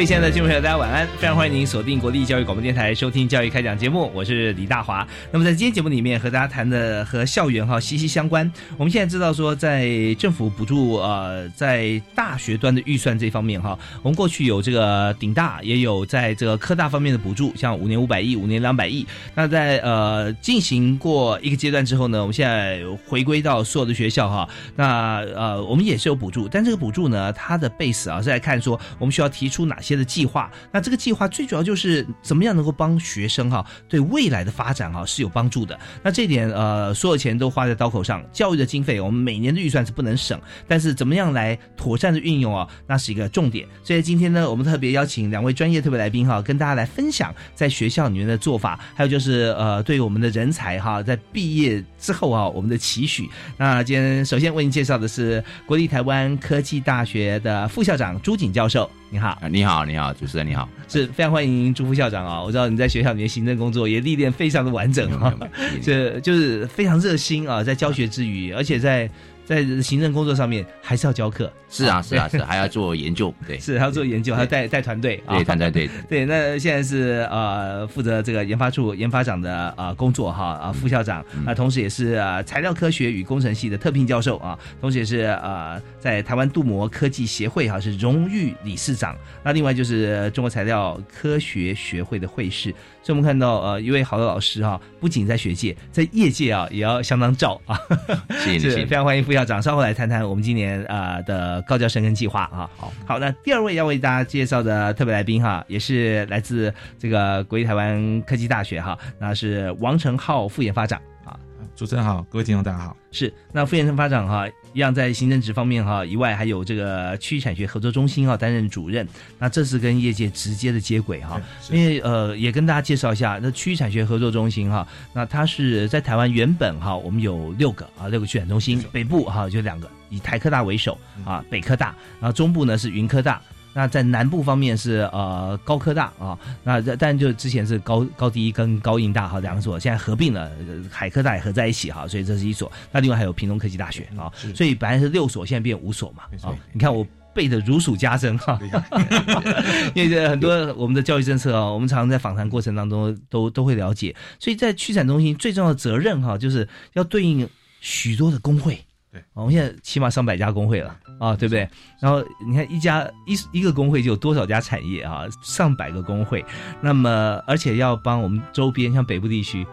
各位亲爱的听众朋友，大家晚安！非常欢迎您锁定国立教育广播电台收听《教育开讲》节目，我是李大华。那么在今天节目里面和大家谈的和校园哈息息相关。我们现在知道说，在政府补助呃在大学端的预算这方面哈，我们过去有这个顶大，也有在这个科大方面的补助，像五年五百亿、五年两百亿。那在呃进行过一个阶段之后呢，我们现在回归到所有的学校哈，那呃我们也是有补助，但这个补助呢，它的 base 啊是在看说我们需要提出哪些的计划。那这个计划最主要就是怎么样能够帮学生哈对未来的发展哈是有帮助的。那这点呃所有钱都花在刀口上，教育的经费我们每年的预算是不能省，但是怎么样来妥善的运用啊，那是一个重点。所以今天呢，我们特别邀请两位专业特别来宾哈，跟大家来分享在学校里面的做法，还有就是呃对于我们的人才哈在毕业之后啊我们的期许。那今天首先为您介绍的是国立台湾科技大学的副校长朱景教授，你好。啊，你好，你好，主持人你好，是非常欢迎朱副校长啊！我知道你在学校里面行政工作也历练非常的完整啊，这就是非常热心啊，在教学之余，而且在在行政工作上面还是要教课，是啊，是啊，是 还要做研究，对，是还要做研究，还要带带团队，对，团队对。对。那现在是呃负责这个研发处研发长的啊工作哈啊副校长，那同时也是啊材料科学与工程系的特聘教授啊，同时也是呃在台湾镀膜科技协会哈是荣誉理事长，那另外就是中国材料科学学会的会士。所以我们看到呃一位好的老师哈，不仅在学界，在业界啊也要相当照啊，谢谢，非常欢迎副校长，稍后来谈谈我们今年啊的高教生根计划啊。好，好，那第二位要为大家介绍的特别来宾哈，也是来自这个国立台湾科技大学哈，那是王成浩副研发长啊。主持人好，各位听众大家好。是，那副研发长哈，一样在行政职方面哈以外，还有这个区域产学合作中心哈担任主任，那这是跟业界直接的接轨哈。因为呃，也跟大家介绍一下，那区域产学合作中心哈，那它是在台湾原本哈，我们有六个啊，六个区产中心，北部哈就两个，以台科大为首啊，北科大，然后中部呢是云科大。那在南部方面是呃高科大啊，那但就之前是高高低跟高应大哈两所，现在合并了，海科大也合在一起哈，所以这是一所。那另外还有屏东科技大学啊，所以本来是六所，现在变五所嘛。啊，你看我背的如数家珍哈，因为很多我们的教育政策啊，我们常常在访谈过程当中都都会了解，所以在区产中心最重要的责任哈，就是要对应许多的工会。对，我们现在起码上百家工会了啊，对不对？然后你看一家一一个工会就有多少家产业啊？上百个工会，那么而且要帮我们周边像北部地区，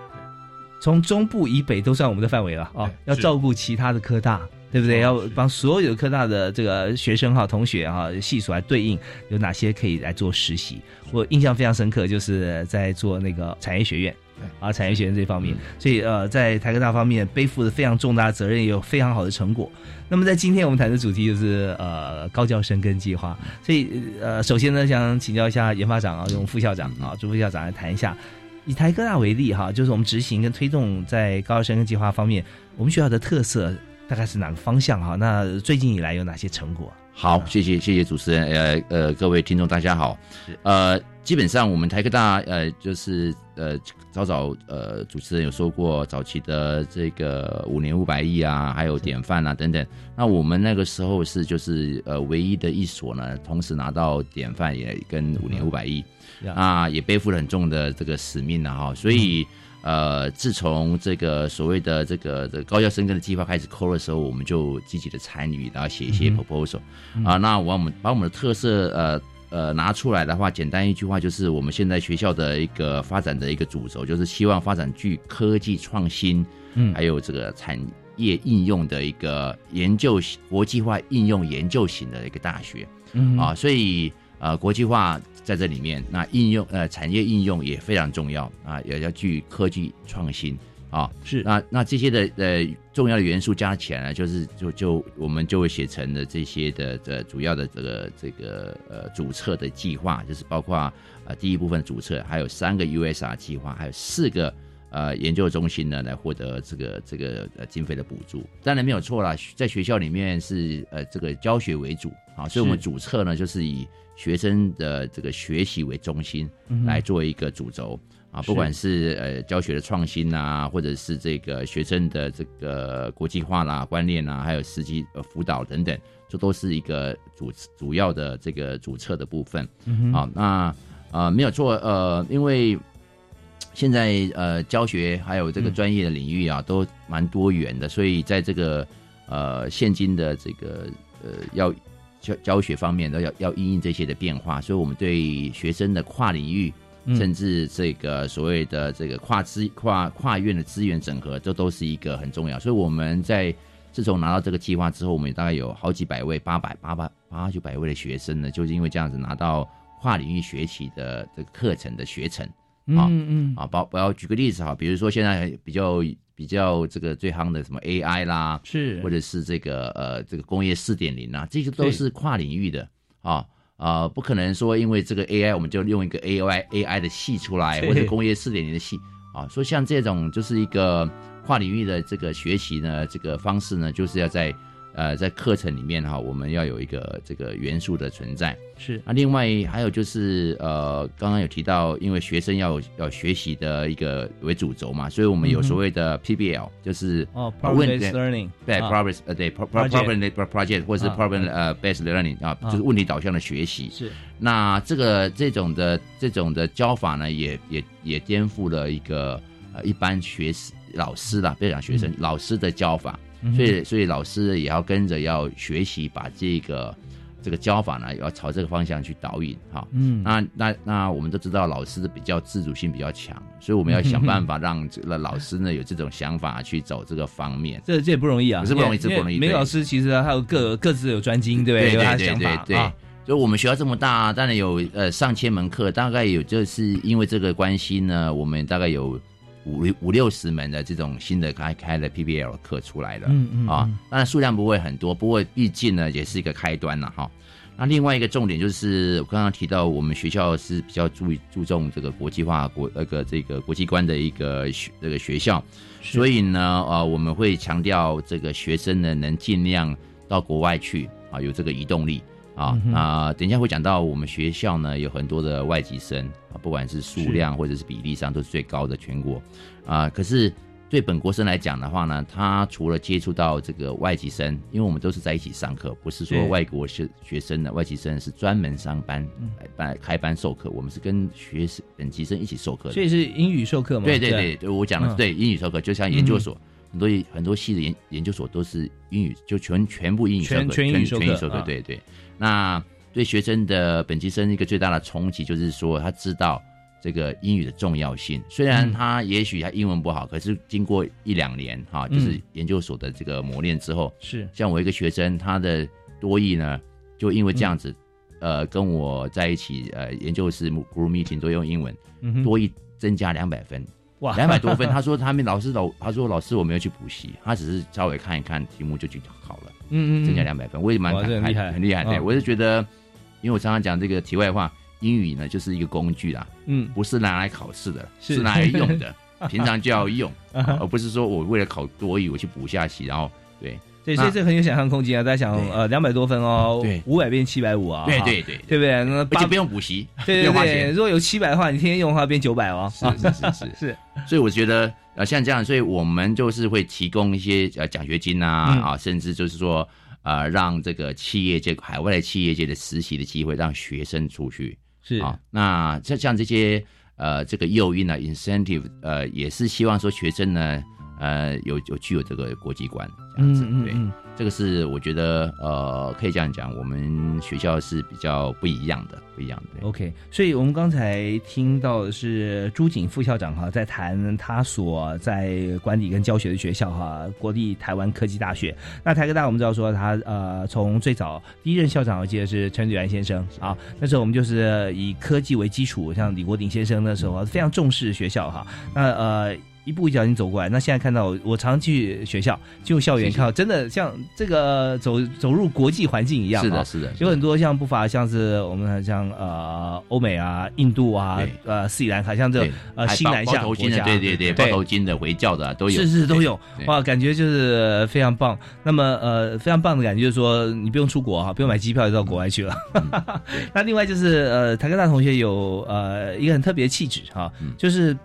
从中部以北都算我们的范围了啊，要照顾其他的科大，对不对？要帮所有科大的这个学生哈、同学哈、系所来对应有哪些可以来做实习？我印象非常深刻，就是在做那个产业学院。啊，产业学院这方面，所以呃，在台科大方面背负了非常重大的责任，也有非常好的成果。那么在今天我们谈的主题就是呃高教生根计划，所以呃，首先呢，想请教一下研发长啊，用副校长啊，朱副校长来谈一下，以台科大为例哈，就是我们执行跟推动在高教生根计划方面，我们学校的特色大概是哪个方向哈？那最近以来有哪些成果？好，谢谢谢谢主持人，呃呃，各位听众大家好，呃，基本上我们台科大呃就是呃早早呃主持人有说过早期的这个五年五百亿啊，还有典范啊等等，那我们那个时候是就是呃唯一的一所呢，同时拿到典范也跟五年五百亿，啊也背负了很重的这个使命了哈，所以。呃，自从这个所谓的这个的高校生根的计划开始抠的时候，我们就积极的参与，然后写一些 proposal、啊。那我们把我们的特色呃呃拿出来的话，简单一句话就是，我们现在学校的一个发展的一个主轴，就是希望发展具科技创新，嗯还有这个产业应用的一个研究国际化应用研究型的一个大学。嗯啊，所以呃，国际化在这里面，那应用呃产业应用也非常重要啊，也要具科技创新啊。是那那这些的呃重要的元素加起来呢，就是就就我们就会写成了这些的的主要的这个这个呃主策的计划，就是包括呃第一部分主策，还有三个 USR 计划，还有四个。呃，研究中心呢来获得这个这个呃经费的补助，当然没有错啦，在学校里面是呃这个教学为主啊，所以我们主策呢就是以学生的这个学习为中心来做一个主轴。啊，不管是呃教学的创新啊，或者是这个学生的这个国际化啦、观念啊，还有实际呃辅导等等，这都是一个主主要的这个主策的部分。嗯哼。好，那呃没有错，呃，因为现在呃教学还有这个嗯。专业的领域啊，都蛮多元的，所以在这个呃现今的这个呃要教教学方面都要要应应这些的变化，所以我们对学生的跨领域。嗯甚至这个所谓的这个跨资跨跨院的资源整合，这都是一个很重要。所以我们在自从拿到这个计划之后，我们大概有好几百位、八百、八百、八九百位的学生呢，就是因为这样子拿到跨领域学习的这个课程的学程啊嗯嗯啊。包我要举个例子哈，比如说现在比较比较这个最夯的什么 AI 啦，是或者是这个呃这个工业四点零啊，这些都是跨领域的啊。啊、不可能说因为这个 AI 我们就用一个 AI AI 的系出来，或者工业四点零的系啊。所以像这种就是一个跨领域的这个学习呢，这个方式呢，就是要在呃在课程里面哈，我们要有一个这个元素的存在。是。啊另外还有就是呃，刚刚有提到，因为学生要有要学习的一个为主轴嘛，所以我们有所谓的 PBL，就是哦呃，problem 问 based learning 对啊。Problem 呃对 pro- pro- Project problem based project 或者是啊 problem 呃 based learning 啊，啊。就是问题导向的学习。是。那这个这种的这种的教法呢，也也也颠覆了一个呃一般学师老师啦，不要讲学生，老师的教法。嗯所以所以老师也要跟着要学习，把这个这个教法呢，要朝这个方向去导引哈。嗯。那那那我们都知道，老师的比较自主性比较强，所以我们要想办法让这个老师呢有这种想法去走这个方面。这这也不容易啊，不是不容易这不容易每个老师其实他有各各自有专精，对不对？对对对啊。所以我们学校这么大，当然有呃上千门课，大概有就是因为这个关系呢，我们大概有五五六十门的这种新的开开的 PBL 课出来了。嗯嗯啊嗯，当然数量不会很多，不过毕竟呢也是一个开端了哈。那另外一个重点就是我刚刚提到，我们学校是比较注意注重这个国际化国那个这个国际观的一个学这个学校，所以呢呃我们会强调这个学生呢能尽量到国外去啊，有这个移动力。啊嗯哼。啊、等一下会讲到我们学校呢有很多的外籍生啊，不管是数量或者是比例上都是最高的全国。啊。可是对本国生来讲的话呢，他除了接触到这个外籍生，因为我们都是在一起上课，不是说外国学学生的外籍生是专门上班嗯。来班开班授课，我们是跟学生本籍生一起授课的。所以是英语授课吗？对对对，对我讲的是嗯。对英语授课，就像研究所，很多很多系的研研究所都是英语，就全全部英语全全英语授课全英授课啊，对对。那对学生的本级生一个最大的冲击就是说，他知道这个英语的重要性。虽然嗯他也许他英文不好，可是经过一两年哈，嗯就是研究所的这个磨练之后，是像我一个学生，他的多译呢，就因为这样子，呃，跟我在一起，呃，研究室 group meeting 都用英文，嗯多译增加两百分。哇。两百多分，他说他们老师老他说老师我没有去补习，他只是稍微看一看题目就去考了，嗯嗯嗯。增加两百分，我也蛮感慨很厉害。很厉害。对，嗯。我是觉得，因为我常常讲这个题外话，英语呢就是一个工具啦，嗯。不是拿来考试的，是。是拿来用的，平常就要用，而不是说我为了考多语我去补下习，然后对对，所以那这很有想象空间啊！大家想对呃两百多分哦，对五百变七百五啊，对对对，对不对？那八而且不用补习，对对 对，如果有七百的话，你天天用的话变九百哦，是是是是 是所以我觉得呃像这样，所以我们就是会提供一些呃奖学金啊、嗯啊，甚至就是说呃让这个企业界海外的企业界的实习的机会让学生出去是啊。那像像这些呃这个诱因啊，incentive，呃，也是希望说学生呢，呃，有有具有这个国际观这样子，对。嗯嗯这个是我觉得呃，可以这样讲，我们学校是比较不一样的，不一样的。OK，所以我们刚才听到的是朱景副校长哈，在谈他所在管理跟教学的学校哈，国立台湾科技大学。那台科大我们知道说他呃，从最早第一任校长我记得是陈履安先生啊，那时候我们就是以科技为基础，像李国鼎先生那时候非常重视学校哈。那呃。一步一脚印走过来，那现在看到我，我常去学校、进入校园，看到真的像这个走走入国际环境一样啊。是的，是的，有很多像不乏像是我们像呃欧美啊、印度啊、呃斯里兰卡，像这呃还包新南向国家，对对对，包头巾的、回教的啊都有，是是都有。哇，感觉就是非常棒。那么呃，非常棒的感觉就是说，你不用出国哈，不用买机票就到国外去了。那另外就是呃，台科大同学有呃一个很特别的气质哈，嗯。就是。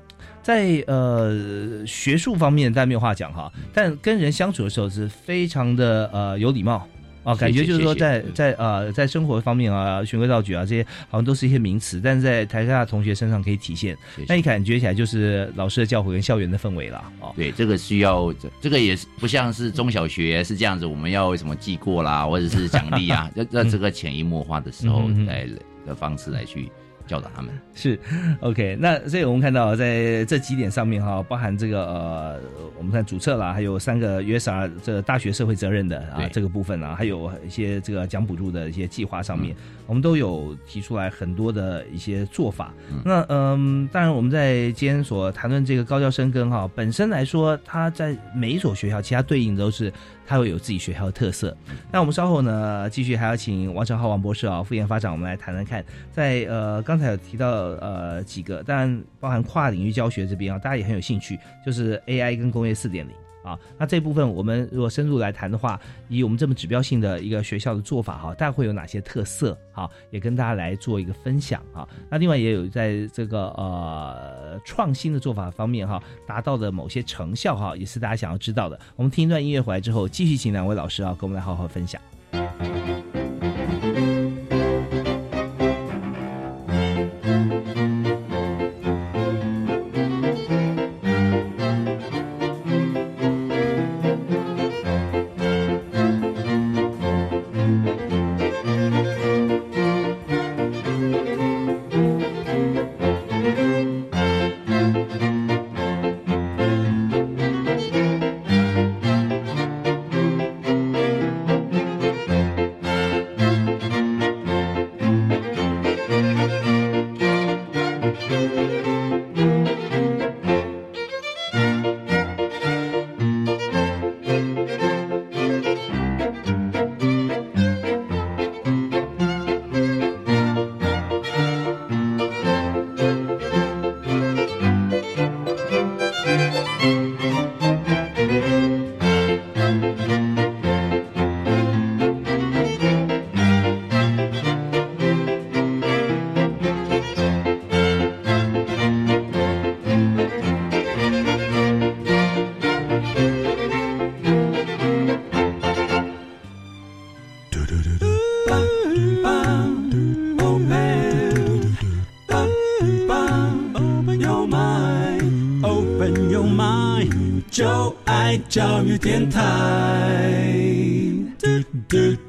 在呃学术方面，但没有话讲哈，但跟人相处的时候是非常的呃有礼貌。啊，感觉就是说在在呃在生活方面啊，循规蹈矩啊这些好像都是一些名词，但是在台科大同学身上可以体现。那你感觉起来就是老师的教诲跟校园的氛围了哦。对，这个需要这这个也是不像是中小学是这样子，我们要什么记过啦，或者是奖励啊，要要这个潜移默化的时候来的方式来去教导他们。是，OK，那所以我们看到在这几点上面哈，包含这个呃，我们看主策啦，还有三个 USR 这个大学社会责任的啊这个部分啊，还有一些这个奖补助的一些计划上面，嗯我们都有提出来很多的一些做法。嗯那嗯，当然我们在今天所谈论这个高教生根哈，本身来说，它在每一所学校，其他对应都是它会有自己学校的特色。那我们稍后呢，继续还要请王成浩王博士啊，副研发长，我们来谈谈看，在呃刚才有提到呃几个，当然包含跨领域教学这边啊，大家也很有兴趣，就是 AI 跟工业四点零。啊，那这部分我们如果深入来谈的话，以我们这么指标性的一个学校的做法哈，大概会有哪些特色？好，也跟大家来做一个分享哈。那另外也有在这个呃创新的做法方面哈，达到的某些成效哈，也是大家想要知道的。我们听一段音乐回来之后，继续请两位老师啊，跟我们来好好分享。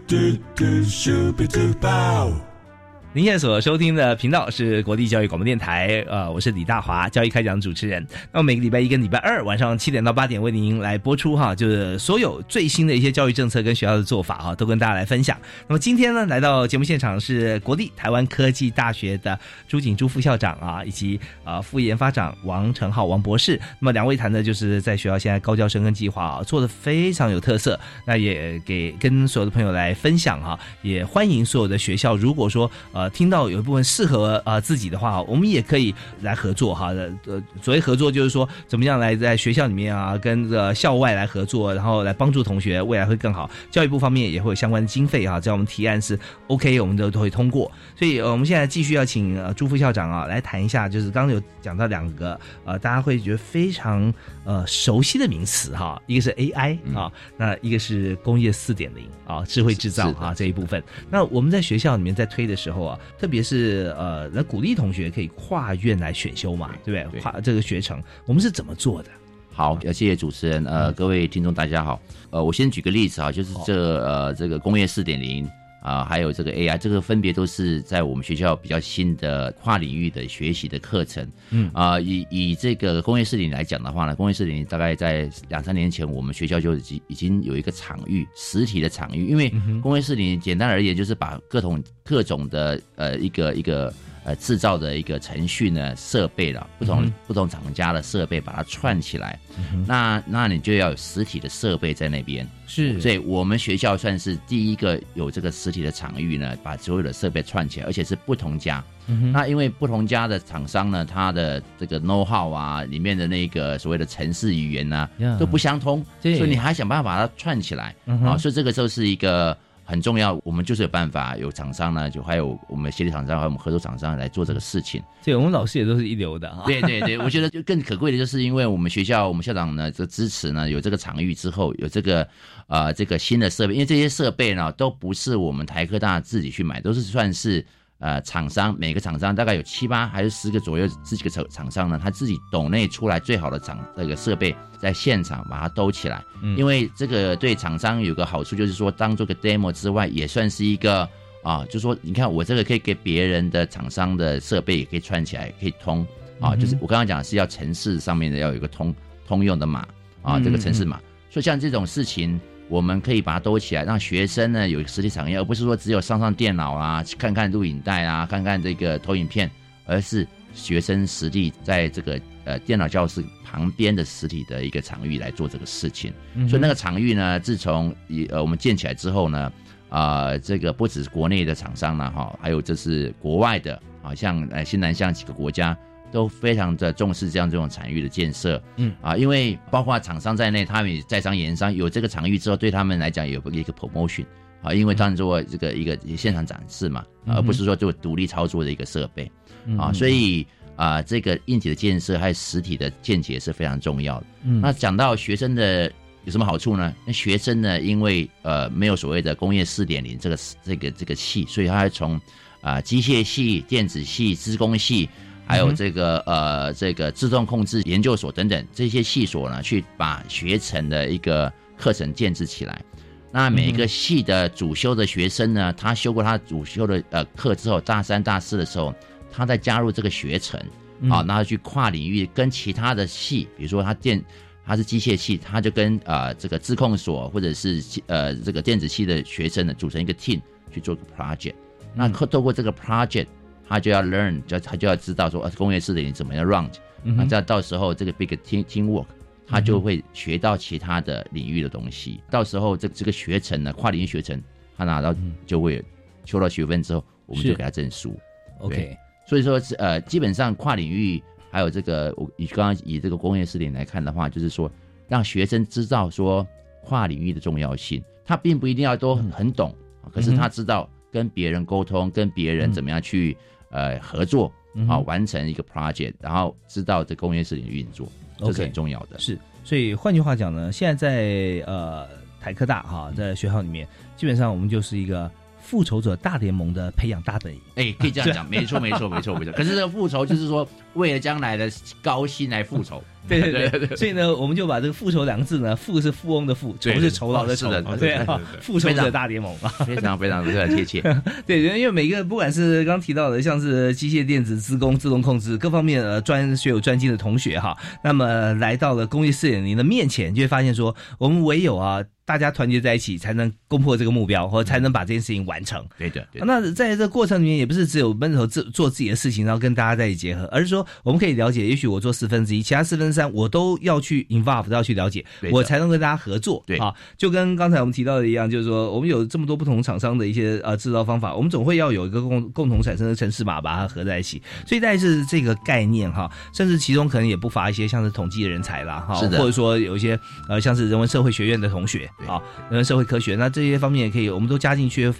do do do shooby doo bow. 您现在所收听的频道是国立教育广播电台，呃，我是李大华，教育开讲主持人。那么每个礼拜一跟礼拜二晚上七点到八点为您来播出哈，就是所有最新的一些教育政策跟学校的做法哈，都跟大家来分享。那么今天呢，来到节目现场是国立台湾科技大学的朱景珠副校长啊，以及呃副研发长王成浩王博士。那么两位谈的就是在学校现在高教生跟计划啊，做的非常有特色，那也给跟所有的朋友来分享哈，也欢迎所有的学校，如果说呃听到有一部分适合呃自己的话，我们也可以来合作哈。呃，所谓合作就是说怎么样来在学校里面啊，跟这校外来合作，然后来帮助同学未来会更好。教育部方面也会有相关的经费哈，只要我们提案是 OK，我们都都会通过。所以、我们现在继续要请呃朱副校长啊来谈一下，就是刚刚有讲到两个呃大家会觉得非常呃熟悉的名词哈，一个是 AI 啊，那一个是工业四点零啊，智慧制造啊这一部分。那我们在学校里面在推的时候啊。啊，特别是呃，来鼓励同学可以跨院来选修嘛，对不对？跨这个学程，我们是怎么做的？好，要谢谢主持人，呃，各位听众大家好，呃，我先举个例子啊，就是这呃这个工业四点零啊，还有这个 AI，这个分别都是在我们学校比较新的跨领域的学习的课程。嗯啊、以以这个工业四点零来讲的话呢，工业四点零大概在两三年前，我们学校就已经已经有一个场域，实体的场域，因为工业四点零简单而言就是把各种各种的呃一个一个。呃，制造的一个程序呢，设备了不同、不同厂家的设备，把它串起来，那那你就要有实体的设备在那边，是。所以我们学校算是第一个有这个实体的场域呢，把所有的设备串起来，而且是不同家。那因为不同家的厂商呢，它的这个 know how 啊，里面的那个所谓的城市语言呢、呀。都不相通，所以你还想办法把它串起来啊，所以这个就是一个。很重要，我们就是有办法，有厂商呢，就还有我们协力厂商，还有我们合作厂商来做这个事情。对，我们老师也都是一流的啊。对对对，我觉得就更可贵的就是因为我们学校我们校长呢这支持呢有这个场域之后有这个呃这个新的设备，因为这些设备呢都不是我们台科大自己去买，都是算是呃厂商每个厂商大概有七八还是十个左右这几个厂厂商呢，他自己抖内出来最好的厂那个设备在现场把它兜起来，嗯因为这个对厂商有个好处就是说当做个 demo 之外，也算是一个。啊，就说你看我这个可以给别人的厂商的设备也可以串起来，可以通啊，就是我刚刚讲的是要城市上面的要有一个通通用的码啊，嗯这个城市码。所以像这种事情，我们可以把它兜起来，让学生呢有实体产业，而不是说只有上上电脑啦，看看录影带啊，看看这个投影片，而是学生实地在这个呃电脑教室旁边的实体的一个场域来做这个事情。所以那个场域呢，自从一呃我们建起来之后呢，啊、这个不只是国内的厂商了，哈，还有这是国外的，好像呃新南向几个国家都非常的重视这样这种场域的建设，嗯。啊，因为包括厂商在内，他们也在商言商，有这个场域之后，对他们来讲有一个 promotion。啊，因为当做这个一个现场展示嘛，而不是说做独立操作的一个设备。啊，嗯所以啊、这个硬体的建设还有实体的见解是非常重要的。嗯。那讲到学生的有什么好处呢？那学生呢，因为呃没有所谓的工业四点零这个这个这个系，所以他会从啊、机械系、电子系、资工系，还有这个、呃这个自动控制研究所等等这些系所呢，去把学程的一个课程建制起来。那每一个系的主修的学生呢，他修过他主修的呃课之后，大三、大四的时候，他再加入这个学程，啊，那他去跨领域跟其他的系，比如说他电他是机械系，他就跟呃这个自控所或者是呃这个电子系的学生呢组成一个 team 去做个 project。那透透过这个 project，他就要 learn，就他就要知道说呃工业四点零怎么样 run，那这样到时候这个 big team team work。他就会学到其他的领域的东西，到时候这这个学程呢，跨领域学程，他拿到就会修到学分之后，我们就给他证书。OK，所以说是呃，基本上跨领域还有这个，我以刚刚以这个工业四点来看的话，就是说让学生知道说跨领域的重要性。他并不一定要都很很懂，可是他知道跟别人沟通，跟别人怎么样去呃合作啊，完成一个 project，然后知道这工业事情运作，这是很重要的。是，所以换句话讲呢，现在在呃台科大哈，在学校里面，基本上我们就是一个复仇者大联盟的培养大本营。哎，可以这样讲，没错，没错，没错，没错。可是这个复仇就是说，为了将来的高薪来复仇。对对对，所以呢，我们就把这个“复仇”两个字呢，“富”是富翁的“富”，仇对是酬劳的“酬是”，的对复仇者大联盟啊。非常非常非常 贴切。对，因为每个不管是刚提到的，像是机械电子、自工、自动控制各方面呃专学有专精的同学哈，那么来到了工业四点零的面前，就会发现说，我们唯有啊大家团结在一起，才能攻破这个目标，或者才能把这件事情完成。对的，对的。那在这个过程里面，也不是只有闷头自做自己的事情，然后跟大家在一起结合，而是说我们可以了解，也许我做四分之一，其他四分之三我都要去 involve，都要去了解我才能跟大家合作。对啊，就跟刚才我们提到的一样，就是说我们有这么多不同厂商的一些呃制造方法，我们总会要有一个共共同产生的城市码，把它合在一起。所以大概是这个概念哈，甚至其中可能也不乏一些像是统计的人才啦哈，或者说有一些呃像是人文社会学院的同学对啊，人文社会科学，那这些方面也可以，我们都加进去。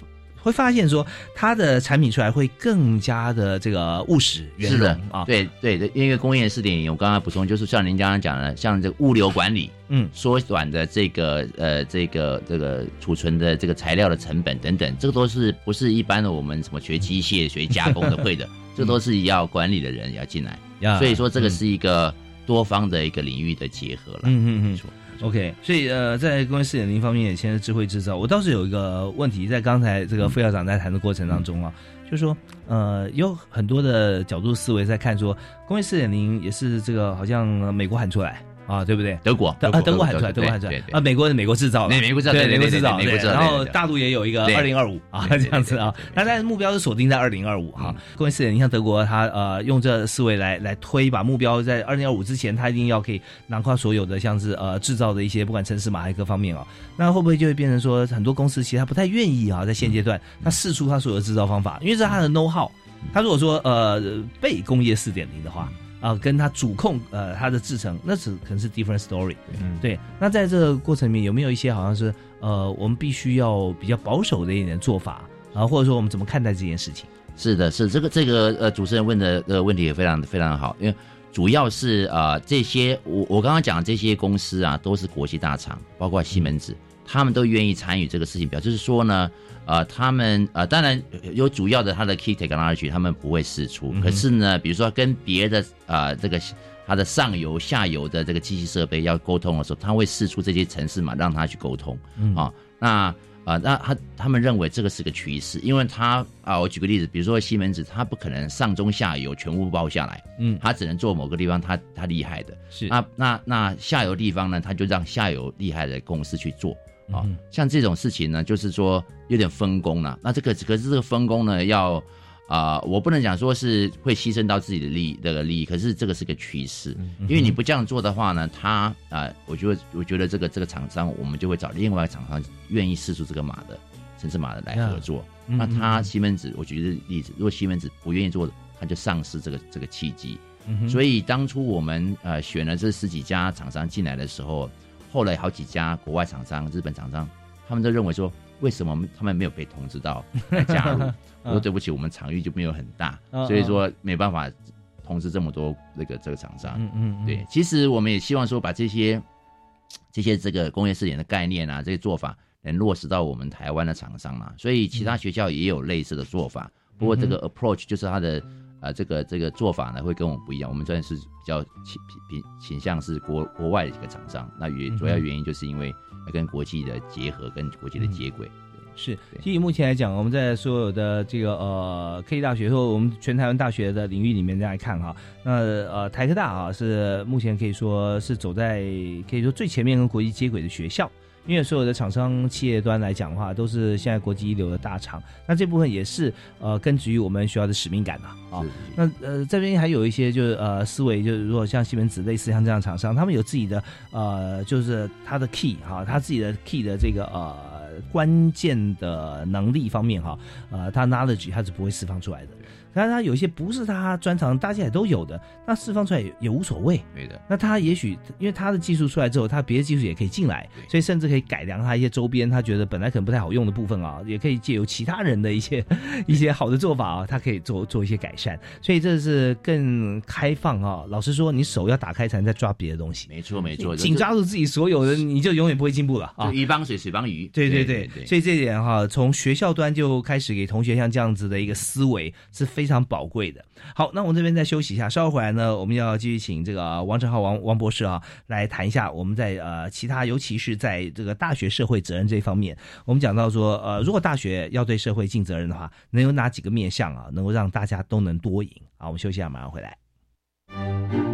会发现说它的产品出来会更加的这个务实圆融是的啊，对对对，因为工业四点零，我刚刚补充就是像您刚刚讲的，像这个物流管理，嗯。缩短的这个呃这个这个储存的这个材料的成本等等，这个都是不是一般的我们什么学机械、学加工的会的，这都是要管理的人要进来，呀所以说这个是一个多方的一个领域的结合了。嗯嗯嗯。OK，所以呃，在工业四点零方面也牵涉智慧制造。我倒是有一个问题，在刚才这个副校长在谈的过程当中啊，就是说呃，有很多的角度思维在看说，工业四点零也是这个好像呃美国喊出来啊，对不对？德国，德啊，德国喊出来，德国喊出来啊，美国是美国制造美国制造对美国制造，对美国制造对然后大陆也有一个对。二零二五啊，这样子啊。对对对，那但是目标是锁定在二零二五哈。嗯。工业四点零，像德国，它呃用这思维来来推，把目标在二零二五之前，它一定要可以囊括所有的像是呃制造的一些不管城市码还是各方面啊，那会不会就会变成说很多公司其实他不太愿意啊，在现阶段他试出他所有的制造方法，因为这是他的 know how。他如果说呃被工业四点零的话啊、跟他主控呃他的制成，那是可能是 different story。嗯，对，那在这个过程里面有没有一些好像是呃我们必须要比较保守的一点做法啊，或者说我们怎么看待这件事情？是的，是这个这个呃，主持人问的呃问题也非常非常好，因为主要是呃这些我我刚刚讲的这些公司啊，都是国际大厂，包括西门子，他们都愿意参与这个事情表，示是说呢，呃，他们呃当然有主要的他的 key technology 他们不会试出，嗯可是呢，比如说跟别的呃这个它的上游下游的这个机器设备要沟通的时候，他会试出这些程式嘛让他去沟通。嗯。啊，那啊，那他他们认为这个是个趋势，因为他啊，我举个例子，比如说西门子，他不可能上中下游全部包下来，嗯，他只能做某个地方他他厉害的，是。那那那下游地方呢，他就让下游厉害的公司去做啊。嗯像这种事情呢，就是说有点分工了。那这个可是这个分工呢，要啊、我不能讲说是会牺牲到自己的利益这个利益，可是这个是个趋势，因为你不这样做的话呢，他啊、我觉得我觉得这个这个厂商，我们就会找另外一个厂商愿意试出这个码的城市码的来合作。嗯那他西门子，我举个例子，如果西门子不愿意做，他就丧失这个这个契机。嗯所以当初我们呃选了这十几家厂商进来的时候，后来好几家国外厂商、日本厂商，他们都认为说，为什么他们没有被通知到 来加入？我说对不起，我们场域就没有很大，嗯所以说没办法通知这么多那个这个厂商。嗯嗯嗯对，其实我们也希望说把这些这些这个工业试点的概念啊，这些做法能落实到我们台湾的厂商嘛，所以其他学校也有类似的做法。不过这个 approach 就是它的呃这个这个做法呢会跟我们不一样，我们算是比较倾倾倾向是国国外的几个厂商，那原主要原因就是因为跟国际的结合，跟国际的接轨。是，对。其实目前来讲，我们在所有的这个呃科技大学或我们全台湾大学的领域里面来看哈，那呃台科大啊是目前可以说是走在可以说最前面跟国际接轨的学校。因为所有的厂商企业端来讲的话，都是现在国际一流的大厂，那这部分也是呃根植于我们学校的使命感呐啊。是那呃这边还有一些就是呃思维，就是如果像西门子类似像这样厂商，他们有自己的呃就是他的 key 哈、他自己的 key 的这个呃关键的能力方面哈，呃他 knowledge 他是不会释放出来的。但是他有一些不是他专长，大家也都有的，那释放出来也也无所谓。对的。那他也许因为他的技术出来之后，他别的技术也可以进来，所以甚至可以改良他一些周边他觉得本来可能不太好用的部分啊，也可以借由其他人的一些 一些好的做法啊，他可以做做一些改善。所以这是更开放啊。老实说，你手要打开才能再抓别的东西，没错没错，紧抓住自己所有的，你就永远不会进步了啊就。鱼帮水，水帮鱼。对对对对，所以这点哈，从学校端就开始给同学像这样子的一个思维是非非常宝贵的。好，那我们这边再休息一下，稍后回来呢，我们要继续请这个王成浩王王博士啊来谈一下我们在呃其他，尤其是在这个大学社会责任这方面，我们讲到说呃，如果大学要对社会尽责任的话，能有哪几个面向啊，能够让大家都能多赢啊？我们休息一下，马上回来。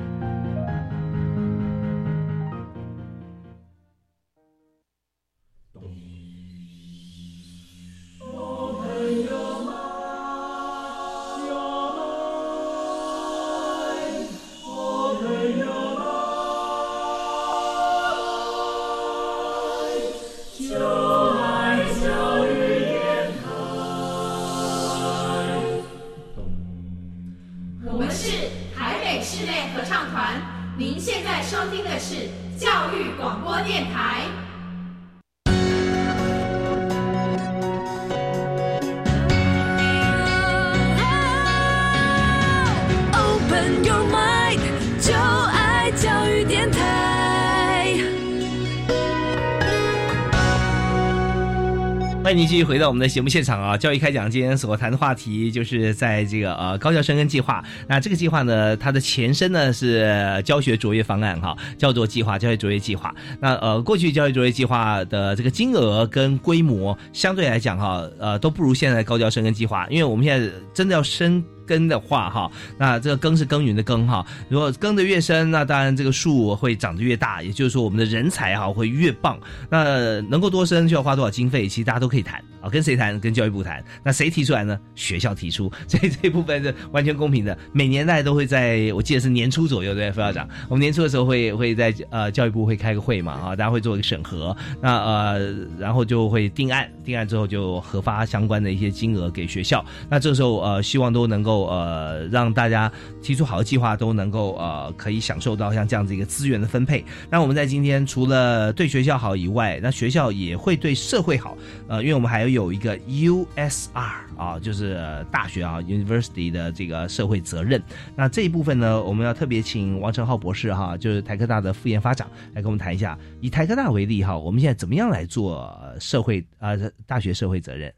回到我们的节目现场啊！教育开讲今天所谈的话题就是在这个呃高校生根计划。那这个计划呢，它的前身呢是教学卓越方案哈，叫做计划教学卓越计划。那呃过去教育卓越计划的这个金额跟规模相对来讲哈，呃都不如现在高教生根计划，因为我们现在真的要升。根的话哈，那这个耕是耕耘的耕哈。如果耕的越深，那当然这个树会长得越大，也就是说我们的人才哈会越棒。那能够多生就要花多少经费，其实大家都可以谈啊。跟谁谈？跟教育部谈。那谁提出来呢？学校提出。所以这一部分是完全公平的。每年大家都会在我记得是年初左右对，副校长。我们年初的时候会会在呃教育部会开个会嘛啊，大家会做一个审核。那呃然后就会定案，定案之后就核发相关的一些金额给学校。那这时候呃希望都能够。呃，让大家提出好的计划都能够呃，可以享受到像这样子一个资源的分配。那我们在今天除了对学校好以外，那学校也会对社会好。呃，因为我们还有一个 USR 啊，就是大学啊 University 的这个社会责任。那这一部分呢，我们要特别请王成浩博士哈，就是台科大的副研发长来跟我们谈一下。以台科大为例哈，我们现在怎么样来做社会啊大学社会责任？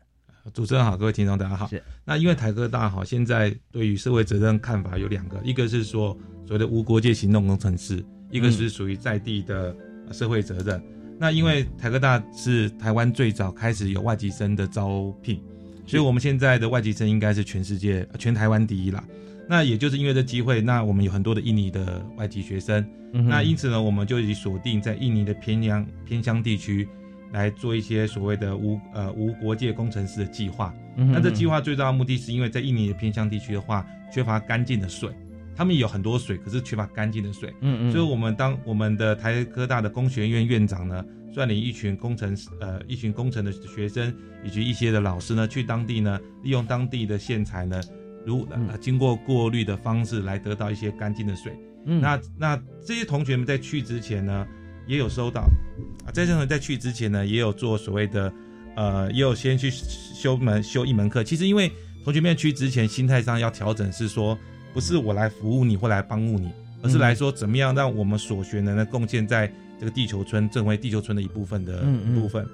主持人好，各位听众大家好。是，那因为台科大好，现在对于社会责任看法有两个，一个是说所谓的无国界行动工程师，一个是属于在地的社会责任。那因为台科大是台湾最早开始有外籍生的招聘，所以我们现在的外籍生应该是全世界、全台湾第一啦。那也就是因为这机会，那我们有很多的印尼的外籍学生，那因此呢，我们就已锁定在印尼的偏乡偏乡地区。来做一些所谓的无呃无国界工程师的计划。那这计划最大的目的是因为在印尼的偏乡地区的话，缺乏干净的水。他们有很多水，可是缺乏干净的水。嗯嗯。所以我们当我们的台科大的工学院院长呢，率领一群工程师呃一群工程的学生以及一些的老师呢，去当地呢，利用当地的线材呢，如呃经过过滤的方式来得到一些干净的水。嗯。那那这些同学们在去之前呢？也有收到啊，在任何在去之前呢，也有做所谓的，呃，也有先去修门修一门课。其实因为同学们去之前心态上要调整，是说不是我来服务你或来帮助你，而是来说怎么样让我们所学能的贡献在这个地球村，成为地球村的一部分的部分。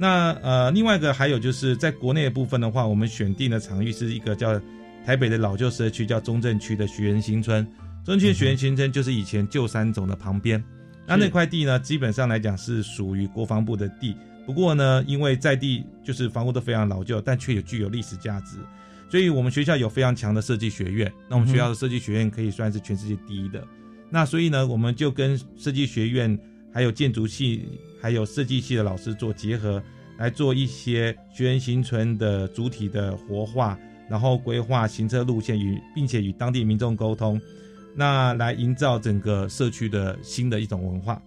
那呃，另外一个还有就是在国内的部分的话，我们选定的场域是一个叫台北的老旧社区，叫中正区的学园新村。中正区的学园新村就是以前旧三总的旁边。那那块地呢，基本上来讲是属于国防部的地，不过呢，因为在地就是房屋都非常老旧，但却有具有历史价值，所以我们学校有非常强的设计学院。那我们学校的设计学院可以算是全世界第一的。那所以呢，我们就跟设计学院、还有建筑系、还有设计系的老师做结合，来做一些学员行存的主体的活化，然后规划行车路线与，并且与当地民众沟通，那来营造整个社区的新的一种文化。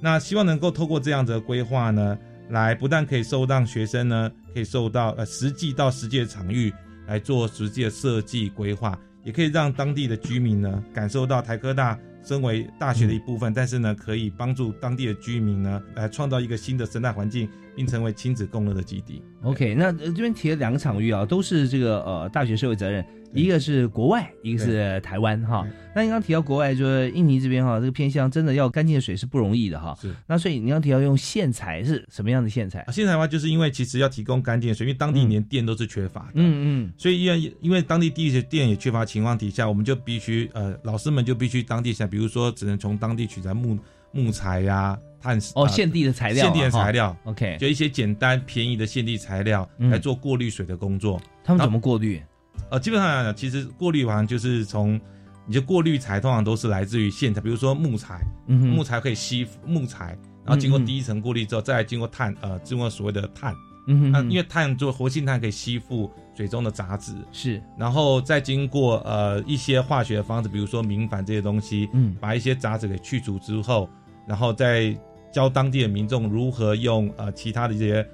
那希望能够透过这样子的规划呢，来不但可以受让学生呢，可以受到呃实际到实际的场域来做实际的设计规划，也可以让当地的居民呢感受到台科大。身为大学的一部分，但是呢，可以帮助当地的居民呢，来创造一个新的生态环境，并成为亲子共乐的基地。OK，那这边提了两个场域啊，都是这个呃大学社会责任。一个是国外，一个是台湾哈。那你刚提到国外，就是印尼这边哈，这个偏向真的要干净的水是不容易的哈。是。那所以你刚提到用线材是什么样的线材？线材的话，就是因为其实要提供干净的水，因为当地连电都是缺乏的。嗯嗯。所以因为因为当地地电也缺乏情况底下，我们就必须呃老师们就必须当地下，比如说只能从当地取材木木材呀、碳哦现地的材料、现地的材料。OK。就一些简单便宜的现地材料来做过滤水的工作。他们怎么过滤？呃，基本上来讲，其实过滤完就是从，你的过滤材通常都是来自于线材，比如说木材，木材可以吸木材，然后经过第一层过滤之后，再经过碳，呃，经过所谓的碳，嗯那因为碳做活性炭可以吸附水中的杂质，是，然后再经过呃一些化学的方式，比如说明矾这些东西，嗯，把一些杂质给去除之后，然后再教当地的民众如何用呃其他的这些。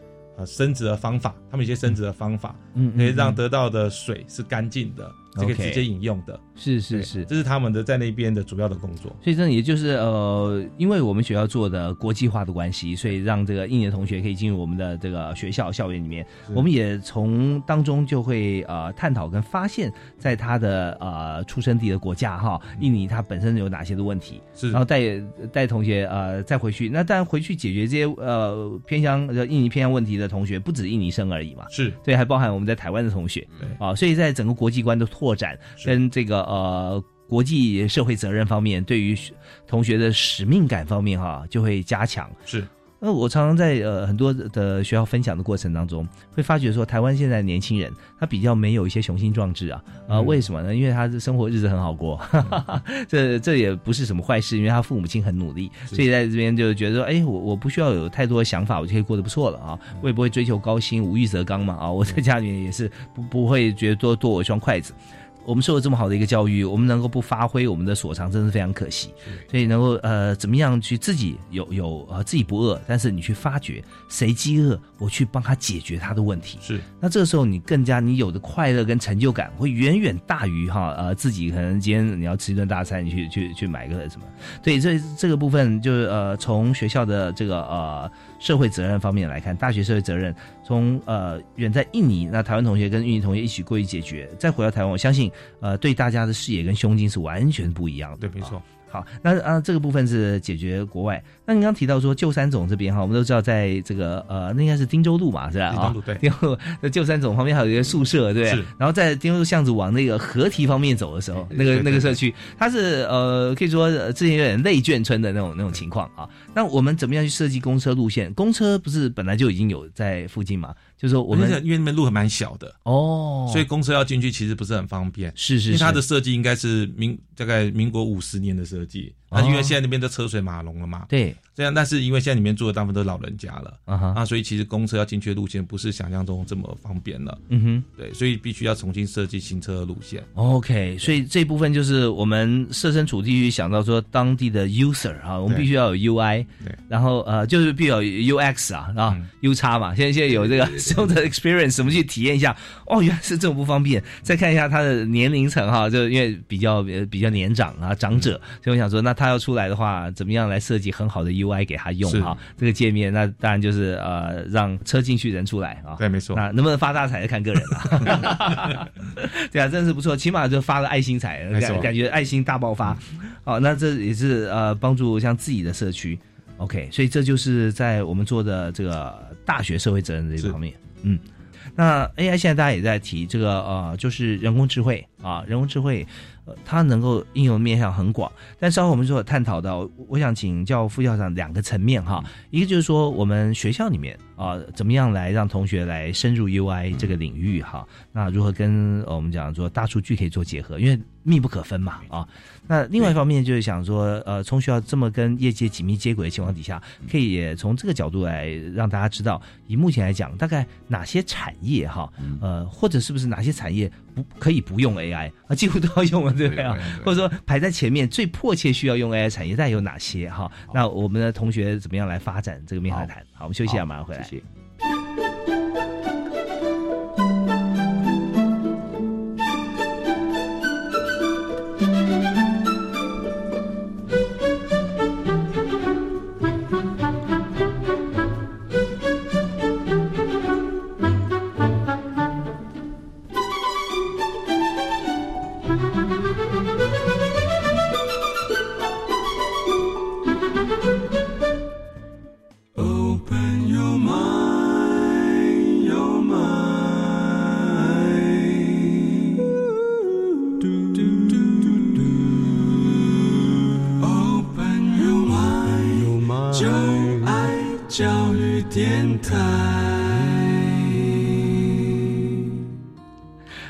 呃，生殖的方法，他们一些生殖的方法，嗯，可以让得到的水是干净的，可以直接引用的。是是是，这是他们的在那边的主要的工作。所以这也就是呃，因为我们学校做的国际化的关系，所以让这个印尼的同学可以进入我们的这个学校校园里面。我们也从当中就会呃探讨跟发现，在他的呃出生地的国家哈，印尼它本身有哪些的问题，是，然后带带同学呃再回去。那当然回去解决这些呃偏向印尼偏向问题的同学，不止印尼生而已嘛，是。对，还包含我们在台湾的同学，啊，所以在整个国际观的拓展跟这个。呃，国际社会责任方面，对于同学的使命感方面，哈，就会加强。是，那我常常在呃很多的学校分享的过程当中，会发觉说，台湾现在年轻人他比较没有一些雄心壮志啊，啊，为什么呢？因为他的生活日子很好过，这这也不是什么坏事，因为他父母亲很努力，所以在这边就觉得说，哎，我我不需要有太多的想法，我就可以过得不错了啊，我也不会追求高薪，无欲则刚嘛啊，我在家里面也是不不会觉得多多我一双筷子。我们受了这么好的一个教育，我们能够不发挥我们的所长，真是非常可惜。所以能够呃，怎么样去自己有有呃自己不饿，但是你去发掘谁饥饿，我去帮他解决他的问题。是，那这个时候你更加你有的快乐跟成就感会远远大于哈呃自己可能今天你要吃一顿大餐，你去去去买个什么？对，这这个部分就是呃从学校的这个呃社会责任方面来看，大学社会责任从呃远在印尼，那台湾同学跟印尼同学一起过去解决，再回到台湾，我相信。呃，对大家的视野跟胸襟是完全不一样的。对，没错。好，那啊，这个部分是解决国外。那你刚提到说旧三总这边哈，我们都知道在这个呃，那应该是汀州路嘛，是吧？汀州路，对。汀州 那旧三总旁边还有一个宿舍，对。是。然后在汀州路巷子往那个河堤方面走的时候，那个那个社区，它是呃，可以说之前有点内眷村的那种那种情况啊。那我们怎么样去设计公车路线？公车不是本来就已经有在附近嘛？就是说我们因为那边路还蛮小的哦，所以公车要进去其实不是很方便。是是。因为它的设计应该是民大概民国五十年的设计，那因为现在那边都车水马龙了嘛。对。这样，但是因为现在里面住的大部分都是老人家了啊，啊，所以其实公车要进去的路线不是想象中这么方便了。嗯哼，对，所以必须要重新设计行车的路线。OK，所以这部分就是我们设身处地去想到说当地的 user 啊，我们必须要有 UI，对，然后呃，就是必须有 UX 啊，啊，U 叉嘛，现在现在有这个使用者 experience，我们去体验一下。哦，原来是这么不方便。再看一下他的年龄层哈，就因为比较比较年长啊，长者，所以我想说，那他要出来的话，怎么样来设计很好的 UI 给他用？哈，这个界面那当然就是呃，让车进去人出来啊。对，没错。那能不能发大财看个人了。对啊，真是不错，起码就发了爱心财，感感觉爱心大爆发。好，那这也是呃帮助像自己的社区。OK，所以这就是在我们做的这个大学社会责任这一方面。嗯，那 AI 现在大家也在提这个呃，就是人工智慧啊，人工智慧，呃，它能够应用面向很广。但稍后我们所探讨到，我想请教副校长两个层面哈，一个就是说我们学校里面啊，怎么样来让同学来深入 UI 这个领域哈？那如何跟我们讲说大数据可以做结合？因为密不可分嘛啊。那另外一方面就是想说，呃，从学校这么跟业界紧密接轨的情况底下，可以也从这个角度来让大家知道，以目前来讲，大概哪些产业哈，呃，或者是不是哪些产业不可以不用 AI 啊，几乎都要用了，对不对啊？或者说排在前面最迫切需要用 AI 产业，但有哪些哈？那我们的同学怎么样来发展这个面谈谈？好，我们休息一下，马上回来。电台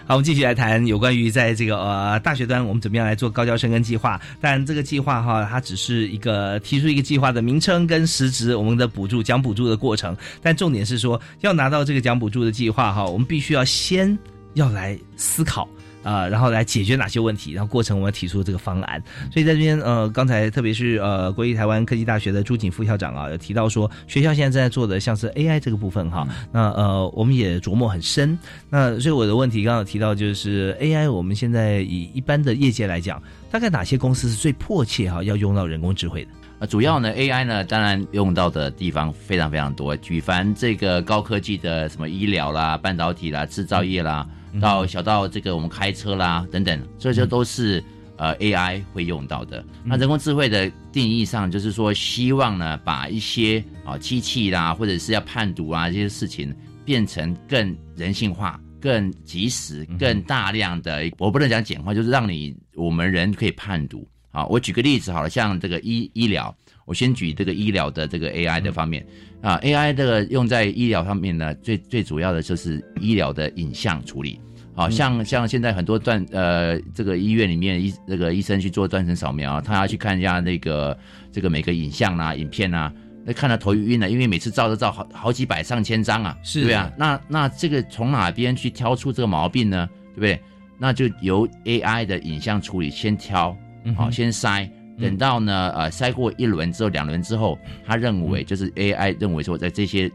好，我们继续来谈有关于在这个呃大学端，我们怎么样来做高教生跟计划？但这个计划哈，它只是一个提出一个计划的名称跟实质，我们的补助奖补助的过程。但重点是说，要拿到这个奖补助的计划哈，我们必须要先要来思考。啊，然后来解决哪些问题？然后过程我们提出这个方案。所以在这边，呃，刚才特别是呃国立台湾科技大学的朱景副校长啊，有提到说，学校现在正在做的像是 AI 这个部分哈。那呃，我们也琢磨很深。那所以我的问题刚刚提到就是 AI，我们现在以一般的业界来讲，大概哪些公司是最迫切哈要用到人工智慧的？啊，主要呢 AI 呢，当然用到的地方非常非常多，举凡这个高科技的什么医疗啦、半导体啦、制造业啦。到小到这个我们开车啦等等，这些都是呃 AI 会用到的。那人工智慧的定义上，就是说希望呢把一些啊机器啦，或者是要判读啊这些事情，变成更人性化、更及时、更大量的。我不能讲简化，就是让你我们人可以判读。好，我举个例子好了，像这个医医疗。我先举这个医疗的这个 AI 的方面啊，AI 这个用在医疗上面呢，最最主要的就是医疗的影像处理。好像像现在很多断呃，这个医院里面医这个医生去做断层扫描，他要去看一下那个这个每个影像啊、影片啊，那看到头晕了，因为每次照都照好好几百上千张啊，是对啊。那那这个从哪边去挑出这个毛病呢？对不对？那就由 AI 的影像处理先挑，好先筛。等到呢，呃，筛过一轮之后，两轮之后，他认为就是 AI 认为说，在这些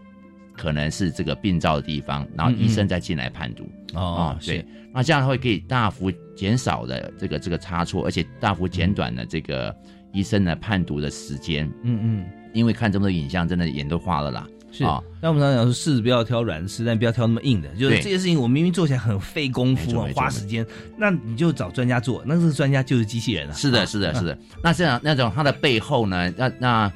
可能是这个病灶的地方，然后医生再进来判读。哦，对，那这样会可以大幅减少的这个这个差错，而且大幅减短了这个医生的判读的时间。嗯嗯，因为看这么多影像，真的眼都花了啦。是啊，那我们常讲说，柿子不要挑软柿，但不要挑那么硬的。就是这些事情，我明明做起来很费功夫、很花时间，那你就找专家做，那个专家就是机器人啊。是的，是的，是的。那这样那种它的背后呢？那那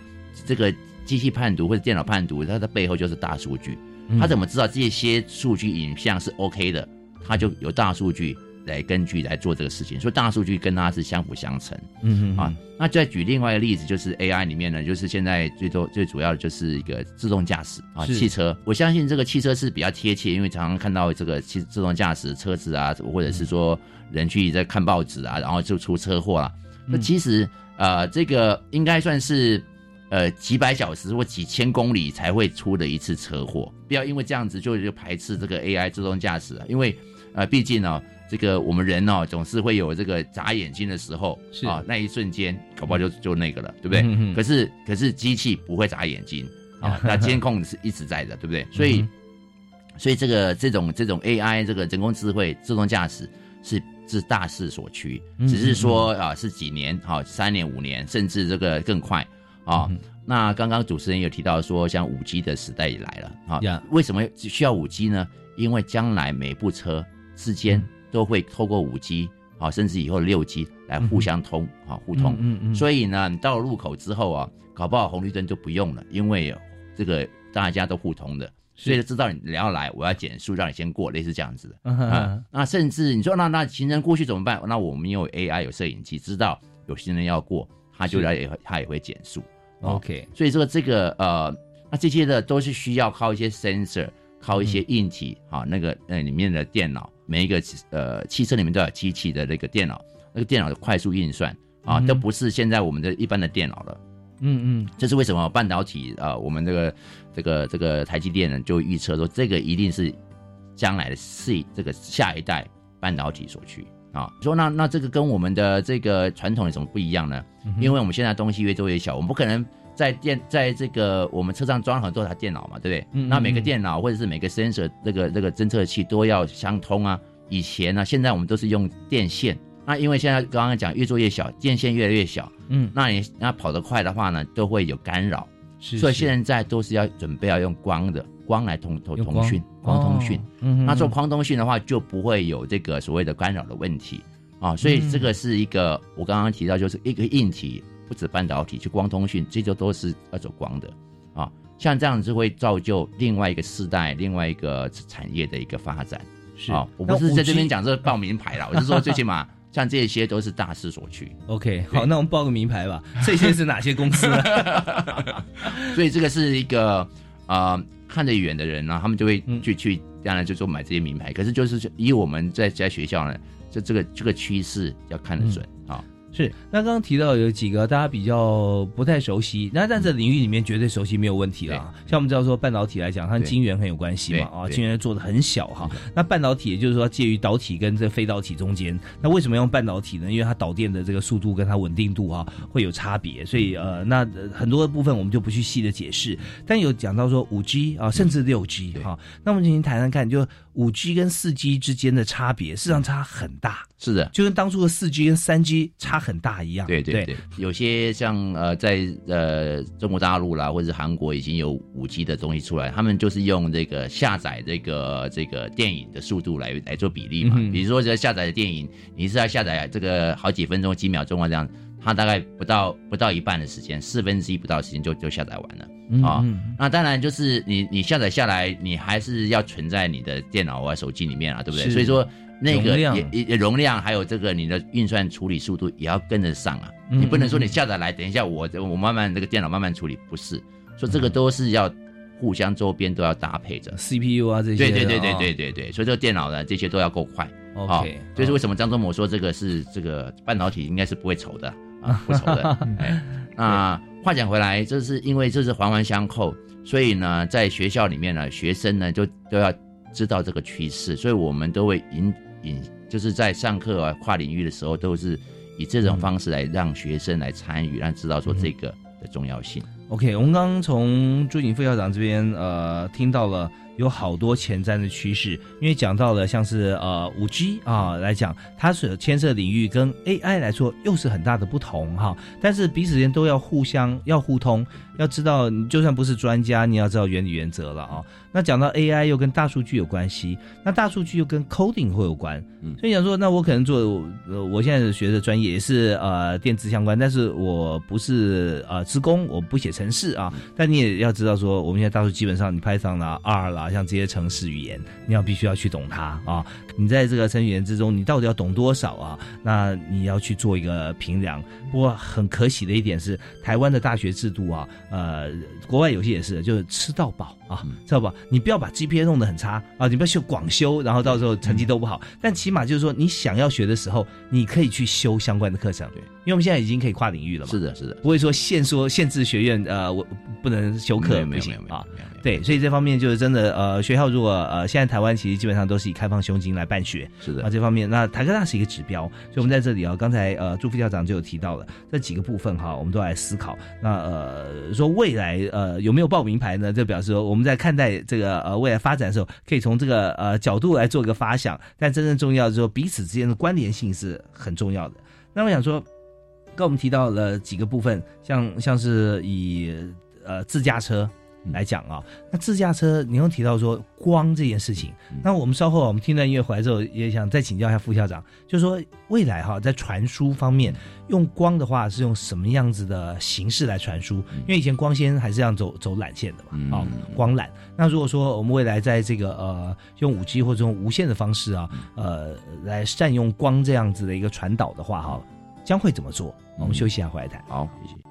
这个机器判读或者电脑判读，它的背后就是大数据。他怎么知道这些数据影像是 OK 的？他就有大数据。来根据来做这个事情，所以大数据跟它是相辅相成。嗯嗯啊，那再举另外一个例子，就是 AI 里面呢，就是现在最多最主要的就是一个自动驾驶啊，汽车。我相信这个汽车是比较贴切，因为常常看到这个汽自动驾驶车子啊，或者是说人去在看报纸啊，然后就出车祸了。那其实呃，这个应该算是呃几百小时或几千公里才会出的一次车祸。不要因为这样子就就排斥这个 AI 自动驾驶，因为呃，毕竟呢。这个我们人哦，总是会有这个眨眼睛的时候，是啊，那一瞬间，搞不好就就那个了，对不对？可是可是机器不会眨眼睛啊，那监控是一直在的，对不对？所以所以这个这种这种 AI 这个人工智慧自动驾驶是是大势所趋，只是说啊是几年哈，三年五年，甚至这个更快啊。那刚刚主持人有提到说，像五 G 的时代也来了啊，为什么需要五 G 呢？因为将来每部车之间都会透过五 G 啊，甚至以后六 G 来互相通啊，互通。嗯嗯。所以呢，你到了路口之后啊，搞不好红绿灯就不用了，因为这个大家都互通的所以知道你要来，我要减速让你先过，类似这样子的。嗯啊，那甚至你说那那行人过去怎么办？那我们有 AI 有摄影机，知道有行人要过，他就来也他也会减速。哦 OK，所以这个这个呃，那这些的都是需要靠一些 sensor，靠一些硬体啊、那个呃里面的电脑，每一个呃汽车里面都有机器的那个电脑，那个电脑的快速运算啊，嗯都不是现在我们的一般的电脑了。嗯嗯，这是为什么半导体啊、呃我们这个这个这个台积电呢就预测说，这个一定是将来的是这个下一代半导体所趋啊。说那那这个跟我们的这个传统有什么不一样呢？嗯因为我们现在东西越做越小，我们不可能在电在这个我们车上装了很多台电脑嘛，对不对？嗯嗯那每个嗯电脑或者是每个 sensor 这个这个侦测器都要相通啊。以前呢、现在我们都是用电线。那因为现在刚刚讲越做越小，电线越来越小，嗯，那你那跑得快的话呢，都会有干扰。是是所以现在都是要准备要用光的光来通通通讯，光通讯那做光通讯的话，就不会有这个所谓的干扰的问题啊。所嗯以这个是一个我刚刚提到，就是一个硬体，不止半导体，就光通讯，这就都是要走光的啊。像这样子会造就另外一个世代、另外一个产业的一个发展。是啊，我不是在这边讲这报名牌啦，我是说 最起码像这些都是大势所趋。OK，好，那我们报个名牌吧。这些是哪些公司呢？所以这个是一个呃看得远的人呢、他们就会嗯去、去，当然就说买这些名牌。可是就是以我们在在学校呢，这这个这个趋势要看得准。是，那刚刚提到有几个大家比较不太熟悉，那在这领域里面绝对熟悉没有问题啦。像我们知道说半导体来讲，它跟晶圆很有关系嘛，啊，晶圆做的很小哈。那半导体也就是说介于导体跟这非导体中间。那为什么用半导体呢？因为它导电的这个速度跟它稳定度啊会有差别，所以呃，那呃很多的部分我们就不去细的解释。但有讲到说五 G 啊，甚至六 G 哈，那我们进行谈谈看，就五 G 跟四 G 之间的差别，事实上差很大。是的，就跟当初的四 G 跟三 G 差很大一样。对对对，有些像呃在呃中国大陆啦，或者是韩国已经有五 G 的东西出来，他们就是用这个下载这个这个电影的速度来来做比例嘛。嗯比如说这下载的电影，你是要下载这个好几分钟、几秒钟啊这样，它大概不到不到一半的时间，四分之一不到的时间就就下载完了。嗯啊、嗯那当然就是你你下载下来，你还是要存在你的电脑啊、手机里面啊，对不对？所以说那个容量也也容量还有这个你的运算处理速度也要跟得上啊。嗯你不能说嗯你下载来，等一下我我慢慢这个电脑慢慢处理，不是，所以这个都是要互相周边都要搭配着。CPU 啊这些的对对对对哦对对对，所以这个电脑呢这些都要够快。OK，好这是为什么张忠谋说这个是这个半导体应该是不会愁的啊，不愁的。哎，那话讲回来，这是因为这是环环相扣，所以呢，在学校里面呢，学生呢就都要知道这个趋势，所以我们都会引引，就是在上课啊跨领域的时候，都是以这种方式来让学生来参与，让知道说这个的重要性。OK，我们刚刚从朱景副校长这边呃听到了有好多前瞻的趋势，因为讲到了像是呃五 G 啊来讲，它所牵涉领域跟 AI 来说又是很大的不同哈，但是彼此间都要互相要互通，要知道你就算不是专家，你要知道原理原则了啊。那讲到 AI 又跟大数据有关系，那大数据又跟 coding 会有关，所以想说，那我可能做呃我现在学的专业也是呃电子相关，但是我不是呃职工，我不写程式啊。但你也要知道说，我们现在大数基本上你 Python 啦、R 啦，像这些城市语言，你要必须要去懂它啊。你在这个城市语言之中，你到底要懂多少啊？那你要去做一个评量。不过很可喜的一点是，台湾的大学制度啊，呃，国外有些也是，就是吃到饱啊，知道吧？你不要把 GPA 弄得很差啊，你不要修广修，然后到时候成绩都不好。但起码就是说，你想要学的时候，你可以去修相关的课程。对，因为我们现在已经可以跨领域了嘛。是的，是的，不会说限说限制学院呃，我不能修课没有没有不行没有啊。对，所以这方面就是真的呃，学校如果呃，现在台湾其实基本上都是以开放胸襟来办学。是的啊，这方面那台科大是一个指标，所以我们在这里啊，刚才呃朱副校长就有提到了这几个部分哈，我们都来思考。那呃说未来呃有没有报名牌呢？就表示说我们我们在看待这个呃未来发展的时候，可以从这个呃角度来做一个发想。但真正重要的是说彼此之间的关联性是很重要的。那我想说，刚我们提到了几个部分，像像是以呃自驾车来讲啊，那自驾车你又提到说光这件事情。那我们稍后我们听到音乐回来之后，也想再请教一下副校长，就是说未来哈在传输方面用光的话是用什么样子的形式来传输？因为以前光纤还是这样走走缆线的嘛，啊，光缆。那如果说我们未来在这个呃用五 G 或者用无线的方式啊，呃来善用光这样子的一个传导的话哈，将会怎么做？我们休息一下回来谈。好，谢谢。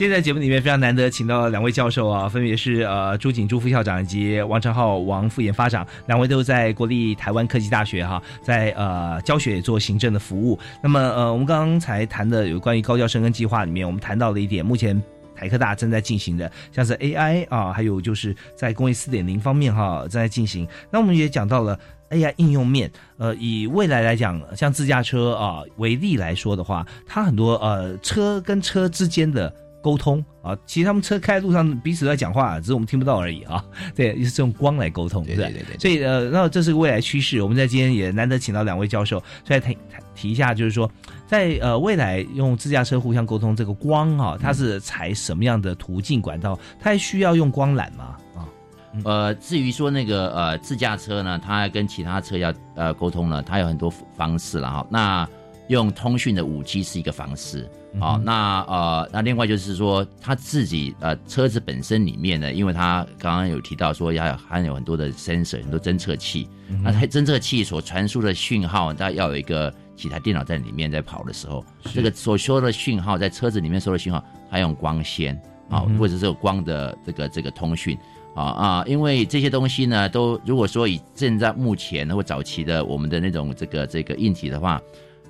今天在节目里面非常难得，请到两位教授啊，分别是呃朱景珠副校长以及王成浩王副研发长，两位都在国立台湾科技大学哈，在呃教学做行政的服务。那么呃，我们刚才谈的有关于高教生根计划里面，我们谈到了一点，目前台科大正在进行的，像是 AI 啊，还有就是在工业四点零方面哈正在进行。那我们也讲到了。AI 应用面，呃，以未来来讲，像自驾车啊为例来说的话，它很多呃车跟车之间的沟通啊，其实他们车开在路上彼此在讲话，只是我们听不到而已啊。对，是用光来沟通，对对对对。所以呃，那这是个未来趋势。我们在今天也难得请到两位教授，所以提提一下，就是说，在呃未来用自驾车互相沟通，这个光哈，它是采什么样的途径管道？它还需要用光缆吗？啊？呃，至于说那个呃自驾车呢，它跟其他车要呃沟通呢，它有很多方式了哈。那用通讯的五 G 是一个方式，好、嗯那呃那另外就是说，他自己呃车子本身里面呢，因为他刚刚有提到说要含有很多的 sensor 很多侦测器，嗯那它侦测器所传输的讯号，它要有一个几台电脑在里面在跑的时候，这个所收的讯号在车子里面收的讯号，它用光纤啊、嗯或者是有光的这个这个通讯。啊啊，因为这些东西呢，都如果说以现在目前或早期的我们的那种这个这个硬体的话，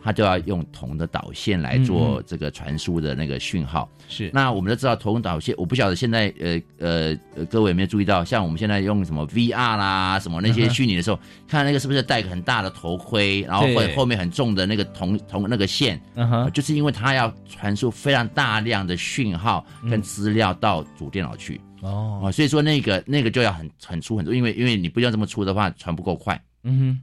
它就要用铜的导线来做嗯这个传输的那个讯号。是，那我们都知道铜导线，我不晓得现在呃呃呃各位有没有注意到，像我们现在用什么 VR 啦，什么那些虚拟的时候，看那个是不是戴个很大的头盔，然后或者后面很重的那个铜铜那个线，嗯哼，就是因为它要传输非常大量的讯号跟资料到主电脑去。哦。啊，所以说那个那个就要很很粗很粗，因为因为你不要这么粗的话，传不够快。嗯哼，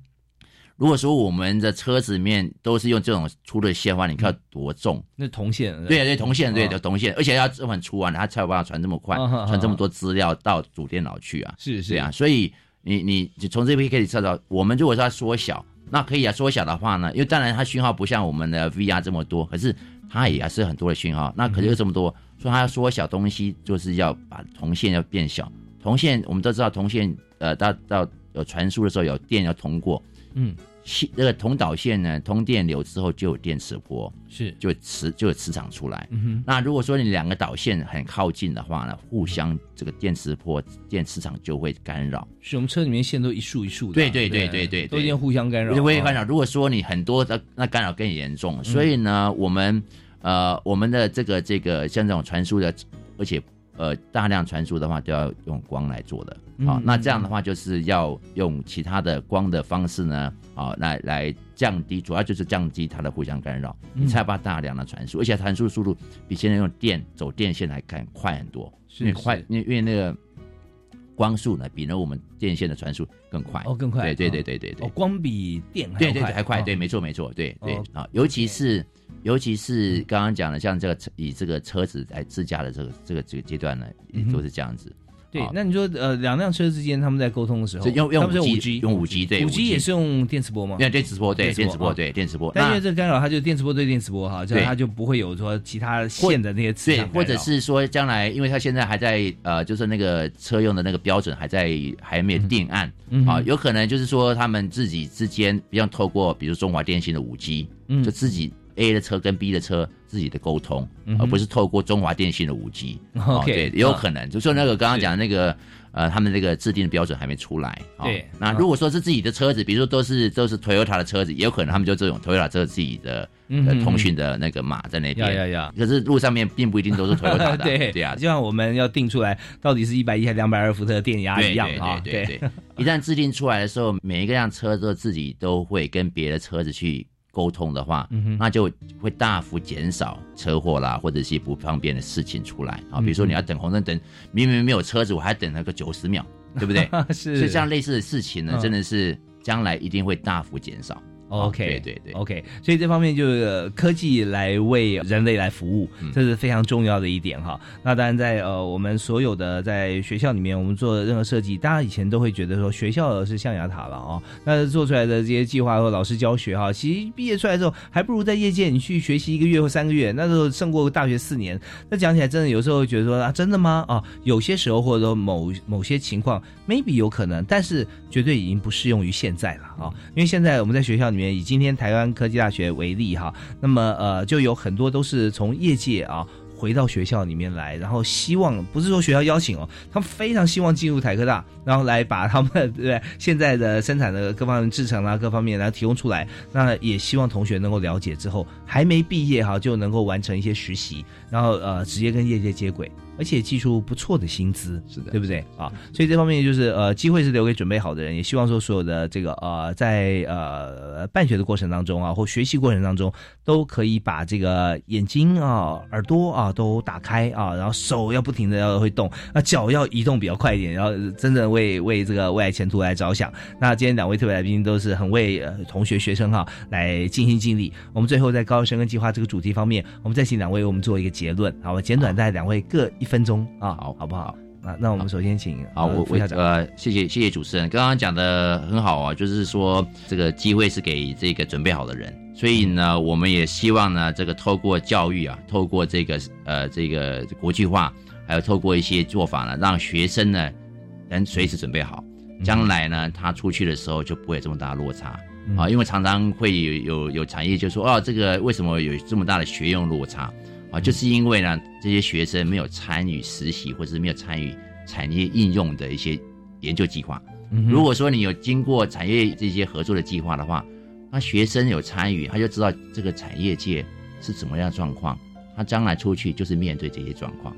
如果说我们的车子里面都是用这种粗的线的话，你看多重？那铜线，对对，铜线，对哦的铜线，而且要这么很粗啊，它才有办法传这么快，传这么多资料到主电脑去啊。是是。啊，所以你你你从这边可以知道，我们如果说要缩小，那可以啊，缩小的话呢，因为当然它讯号不像我们的 VR 这么多，可是它也是很多的讯号，那可是有这么多，所以它要缩小东西，就是要把铜线要变小。铜线我们都知道，铜线呃到到有传输的时候有电要通过，嗯，气那个铜导线呢通电流之后就有电磁波，是就磁就有磁场出来。嗯哼那如果说你两个导线很靠近的话呢，互相这个电磁波、电磁场就会干扰。是我们车里面线都一束一束的，对对对对对，都一定互相干扰，啊会干扰。如果说你很多的，那干扰更严重。所以呢，我们呃我们的这个这个像这种传输的，而且呃大量传输的话，都要用光来做的。好、嗯那这样的话就是要用其他的光的方式呢，啊、来来降低，主要就是降低它的互相干扰，嗯。你才把大量的传输，而且传输速度比现在用电走电线来看快很多，是因为快是，因为因为那个光速呢比呢我们电线的传输更快，哦更快对对哦。对对对对。哦，，光比电还对对对还快，哦。对，没错没错，对对。哦啊，尤其是尤其是刚刚讲的，像这个以这个车子来自驾的这个这个这个阶段呢，也都是这样子。对啊，那你说呃，两辆车之间他们在沟通的时候，是用用他们是 5G 五 G，用五 G，对五 G5G 也是用电磁波吗？用电磁波对电磁波啊。对电磁波，但因为这个干扰，它就电磁波对电磁波哈，这样它就不会有说其他线的那些磁对，场干扰，或者是说将来，因为它现在还在呃，就是那个车用的那个标准还在还没有定案嗯啊，有可能就是说他们自己之间，比方透过比如中华电信的五 G，嗯。就自己 A 的车跟 B 的车自己的沟通，嗯而不是透过中华电信的五 G。OK，对，也有啊可能，就说那个刚刚讲的那个呃，他们那个制定的标准还没出来。哦对啊那如果说是自己的车子，比如说都是都是 Toyota 的车子，也有可能他们就这种 Toyota 这自己的通讯的那个码在那边。呀呀呀可是路上面并不一定都是 Toyota 的。对对啊，就像我们要定出来到底是一百一还是两百二伏特的电压对一样啊，对对对对，一旦制定出来的时候，每一个辆车都自己都会跟别的车子去沟通的话，那就会大幅减少车祸啦，或者是不方便的事情出来啊。比如说你要等红灯等，明明没有车子，我还等了个九十秒，对不对？是。所以这样类似的事情呢，真的是将来一定会大幅减少。OK，对对对，OK，所以这方面就是科技来为人类来服务，这是非常重要的一点哈。那当然，在呃我们所有的在学校里面，我们做任何设计，大家以前都会觉得说学校是象牙塔了啊。那做出来的这些计划和老师教学哈，其实毕业出来之后，还不如在业界你去学习一个月或三个月，那时候胜过大学四年。那讲起来真的有时候觉得说啊，真的吗？啊，有些时候或者说某某些情况，maybe 有可能，但是绝对已经不适用于现在了啊，因为现在我们在学校里。里面以今天台湾科技大学为例哈，那么呃就有很多都是从业界啊回到学校里面来，然后希望不是说学校邀请哦，他们非常希望进入台科大，然后来把他们对现在的生产的各方面制成啊各方面来提供出来，那也希望同学能够了解之后还没毕业哈就能够完成一些实习，然后呃直接跟业界接轨。而且技术不错的薪资，是的，对不对啊？所以这方面就是呃，机会是留给准备好的人。也希望说所有的这个呃，在呃办学的过程当中啊，或学习过程当中，都可以把这个眼睛啊、耳朵啊都打开啊，然后手要不停的要会动，那脚要移动比较快一点，然后真的为为这个未来前途来着想。那今天两位特别来宾都是很为呃同学学生哈来尽心尽力。我们最后在高生跟计划这个主题方面，我们再请两位为我们做一个结论，好吧？简短在两位各一。分钟啊，好，好不好？那，那我们首先请好，我我呃，谢谢谢谢主持人，刚刚讲的很好啊，就是说这个机会是给这个准备好的人，所以呢，我们也希望呢，这个透过教育啊，透过这个呃这个国际化，还有透过一些做法呢，让学生呢能随时准备好，将来呢他出去的时候就不会有这么大的落差啊，因为常常会有有有产业就说哦，这个为什么有这么大的学用落差？啊，就是因为呢，这些学生没有参与实习，或者是没有参与产业应用的一些研究计划。如果说你有经过产业这些合作的计划的话，那学生有参与，他就知道这个产业界是怎么样状况，他将来出去就是面对这些状况，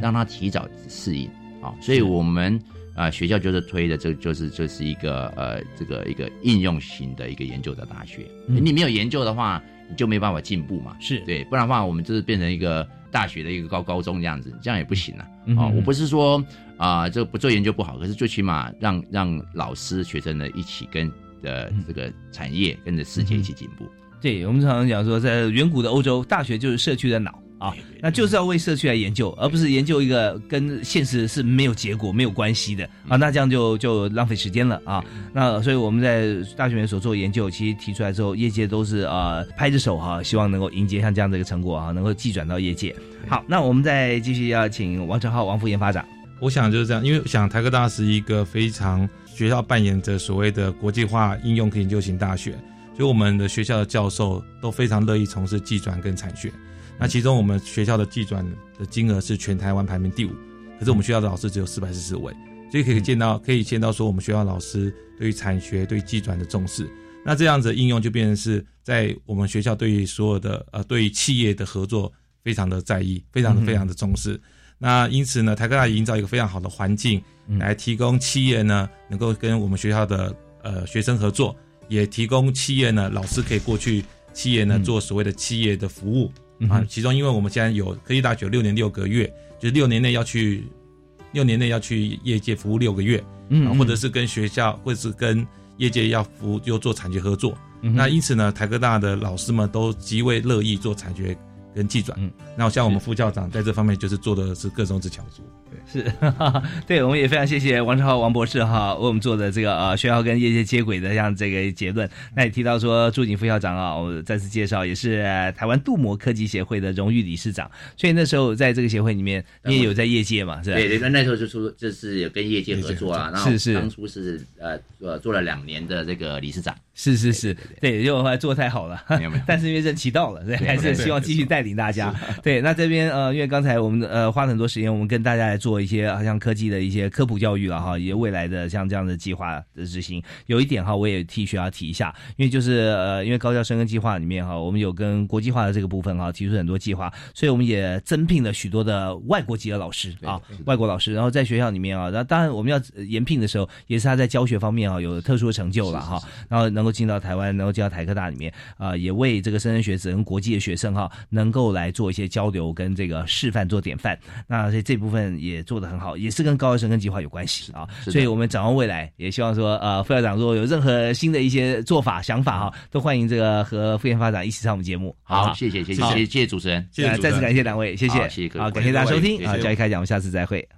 让他提早适应。啊，所以我们啊学校就是推的，这就是就是一个呃这个一个应用型的一个研究的大学。你没有研究的话。就没办法进步嘛？是对，不然的话，我们就是变成一个大学的一个高高中这样子，这样也不行啊。啊，我不是说啊，这个不做研究不好，可是最起码让让老师、学生呢一起跟呃这个产业跟着世界一起进步。对，我们常常讲说，在远古的欧洲，大学就是社区的脑。啊，那就是要为社区来研究，而不是研究一个跟现实是没有结果、没有关系的啊。那这样就就浪费时间了啊。那所以我们在大学里面所做研究，其实提出来之后，业界都是啊拍着手哈，希望能够迎接像这样的一个成果啊，能够寄转到业界。好，那我们再继续要请王成浩王副研发长。我想就是这样，因为想台科大是一个非常学校扮演着所谓的国际化应用研究型大学，所以我们的学校的教授都非常乐意从事技转跟产学。那其中我们学校的技转的金额是全台湾排名第五，可是我们学校的老师只有四百四十位，所以可以见到可以见到说我们学校老师对于产学对技转的重视。那这样子应用就变成是在我们学校对于所有的呃对于企业的合作非常的在意，非常的非常的重视。那因此呢，台科大营造一个非常好的环境，来提供企业呢能够跟我们学校的呃学生合作，也提供企业呢老师可以过去企业呢做所谓的企业的服务。啊，其中因为我们现在有科技大学六年六个月，就是六年内要去，六年内要去业界服务六个月，嗯，或者是跟学校，或者是跟业界要服就做产学合作，那因此呢，台科大的老师们都极为乐意做产学。跟技转，嗯，那像我们副校长在这方面就是做的是各种之巧术，对，是，对，我们也非常谢谢王志浩王博士哈为我们做的这个呃学校跟业界接轨的这样这个结论。那也提到说朱景副校长啊，我再次介绍也是台湾镀膜科技协会的荣誉理事长，所以那时候在这个协会里面你也有在业界嘛，是吧？对对，那那时候就说就是有跟业界合作啊，然后是是当初是呃呃做了两年的这个理事长，是是是，对，因为后来做太好了，没有没有，但是因为任期到了，所以还是希望继续带。领大家对，那这边呃，因为刚才我们呃花了很多时间，我们跟大家来做一些好像科技的一些科普教育了哈，也未来的像这样的计划的执行。有一点哈，我也替学校提一下，因为就是呃，因为高校生根计划里面哈，我们有跟国际化的这个部分哈提出很多计划，所以我们也增聘了许多的外国籍的老师啊，外国老师，然后在学校里面啊，那当然我们要研聘的时候，也是他在教学方面啊有特殊的成就了哈，然后能够进到台湾，能够进到台科大里面啊，也为这个莘莘学子跟国际的学生哈，能够来做一些交流跟这个示范做典范，那所以这部分也做得很好，也是跟高医生跟计划有关系啊，所以我们展望未来，也希望说呃副校长如果有任何新的一些做法想法哈，都欢迎这个和副研发展一起上我们节目。好，谢谢谢谢谢谢。主持人，再次感谢两位，谢谢，谢谢各位，好，感谢大家收听啊，教育开讲，我们下次再会。